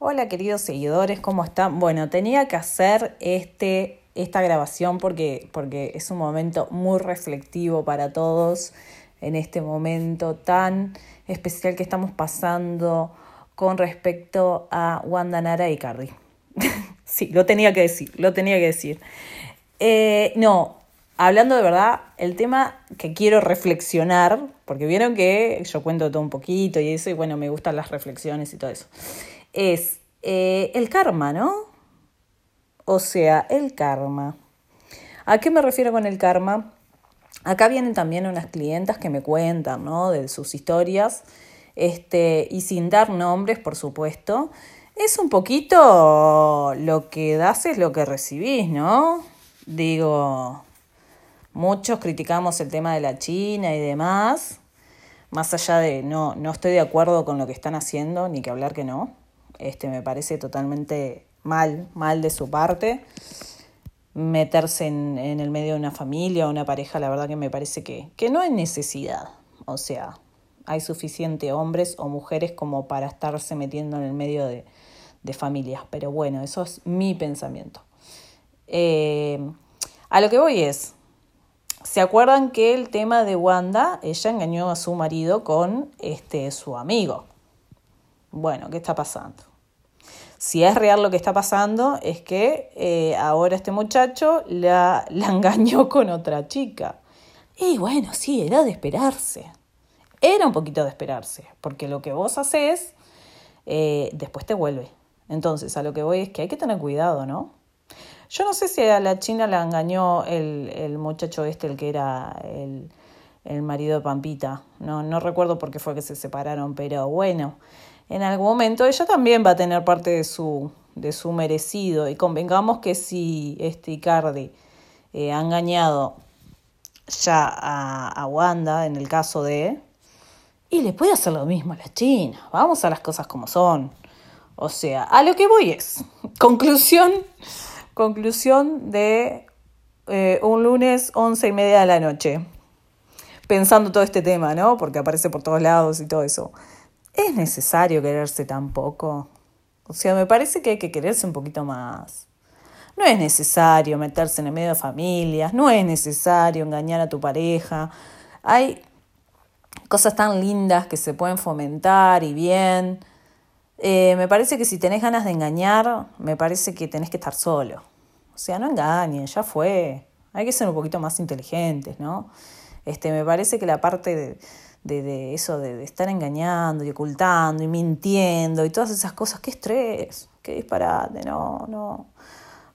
Hola queridos seguidores, ¿cómo están? Bueno, tenía que hacer este, esta grabación porque, porque es un momento muy reflectivo para todos en este momento tan especial que estamos pasando con respecto a Wanda Nara y Cardi. sí, lo tenía que decir, lo tenía que decir. Eh, no, hablando de verdad, el tema que quiero reflexionar, porque vieron que yo cuento todo un poquito y eso, y bueno, me gustan las reflexiones y todo eso, es eh, el karma, ¿no? O sea, el karma. ¿A qué me refiero con el karma? Acá vienen también unas clientas que me cuentan, ¿no? De sus historias, este, y sin dar nombres, por supuesto. Es un poquito lo que das es lo que recibís, ¿no? Digo, Muchos criticamos el tema de la China y demás, más allá de no, no estoy de acuerdo con lo que están haciendo, ni que hablar que no. Este me parece totalmente mal, mal de su parte. Meterse en, en el medio de una familia o una pareja, la verdad que me parece que, que no hay necesidad. O sea, hay suficiente hombres o mujeres como para estarse metiendo en el medio de, de familias. Pero bueno, eso es mi pensamiento. Eh, a lo que voy es, ¿Se acuerdan que el tema de Wanda, ella engañó a su marido con este, su amigo? Bueno, ¿qué está pasando? Si es real lo que está pasando, es que eh, ahora este muchacho la, la engañó con otra chica. Y bueno, sí, era de esperarse. Era un poquito de esperarse, porque lo que vos haces, eh, después te vuelve. Entonces, a lo que voy es que hay que tener cuidado, ¿no? Yo no sé si a la China la engañó el, muchacho este, el que era el, el marido de Pampita. No, no recuerdo por qué fue que se separaron, pero bueno, en algún momento ella también va a tener parte de su, de su merecido. Y convengamos que si este Icardi eh, ha engañado ya a, a Wanda, en el caso de... Y le puede hacer lo mismo a la China. Vamos a las cosas como son. O sea, a lo que voy es, conclusión, Conclusión de eh, un lunes once y media de la noche. Pensando todo este tema, ¿no? Porque aparece por todos lados y todo eso. ¿Es necesario quererse tan poco? O sea, me parece que hay que quererse un poquito más. No es necesario meterse en el medio de familias, no es necesario engañar a tu pareja. Hay cosas tan lindas que se pueden fomentar y bien. Eh, me parece que si tenés ganas de engañar, me parece que tenés que estar solo. O sea, no engañen, ya fue. Hay que ser un poquito más inteligentes, ¿no? Este, me parece que la parte de, de, de eso, de, de, estar engañando y ocultando y mintiendo y todas esas cosas, qué estrés, qué disparate, no, no.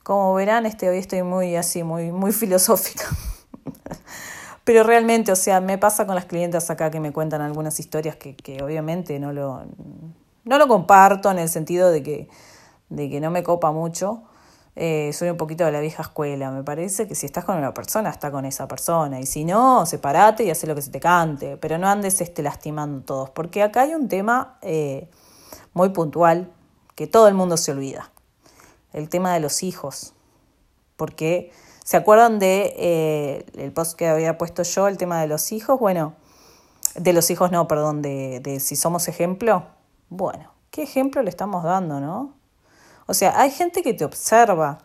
Como verán, este, hoy estoy muy así, muy, muy filosófica. Pero realmente, o sea, me pasa con las clientes acá que me cuentan algunas historias que, que obviamente no lo, no lo comparto en el sentido de que, de que no me copa mucho. Eh, soy un poquito de la vieja escuela. Me parece que si estás con una persona, está con esa persona. Y si no, separate y haz lo que se te cante. Pero no andes este, lastimando todos. Porque acá hay un tema eh, muy puntual que todo el mundo se olvida. El tema de los hijos. Porque, ¿se acuerdan de eh, el post que había puesto yo, el tema de los hijos? Bueno, de los hijos no, perdón, de, de si somos ejemplo. Bueno, ¿qué ejemplo le estamos dando, no? O sea, hay gente que te observa.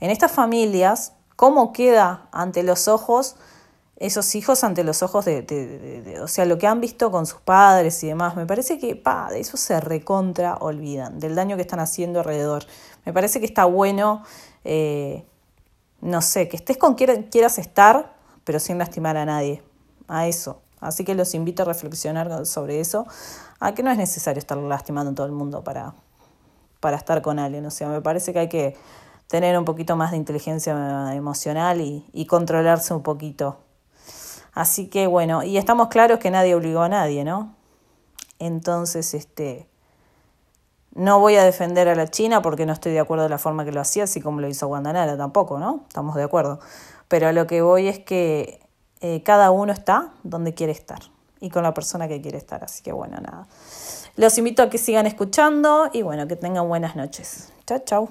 En estas familias, ¿cómo queda ante los ojos esos hijos ante los ojos de, o sea, lo que han visto con sus padres y demás? Me parece que, pa, de eso se recontra olvidan, del daño que están haciendo alrededor. Me parece que está bueno, eh, no sé, que estés con quien quieras estar, pero sin lastimar a nadie. A eso. Así que los invito a reflexionar sobre eso a que no es necesario estar lastimando a todo el mundo para, para estar con alguien. O sea, me parece que hay que tener un poquito más de inteligencia emocional y, controlarse un poquito. Así que bueno, y estamos claros que nadie obligó a nadie, ¿no? Entonces, este, no voy a defender a la China porque no estoy de acuerdo de la forma que lo hacía, así como lo hizo Guandanara tampoco, ¿no? Estamos de acuerdo. Pero a lo que voy es que eh, cada uno está donde quiere estar y con la persona que quiere estar. Así que bueno, nada. Los invito a que sigan escuchando y bueno, que tengan buenas noches. Chao, chao.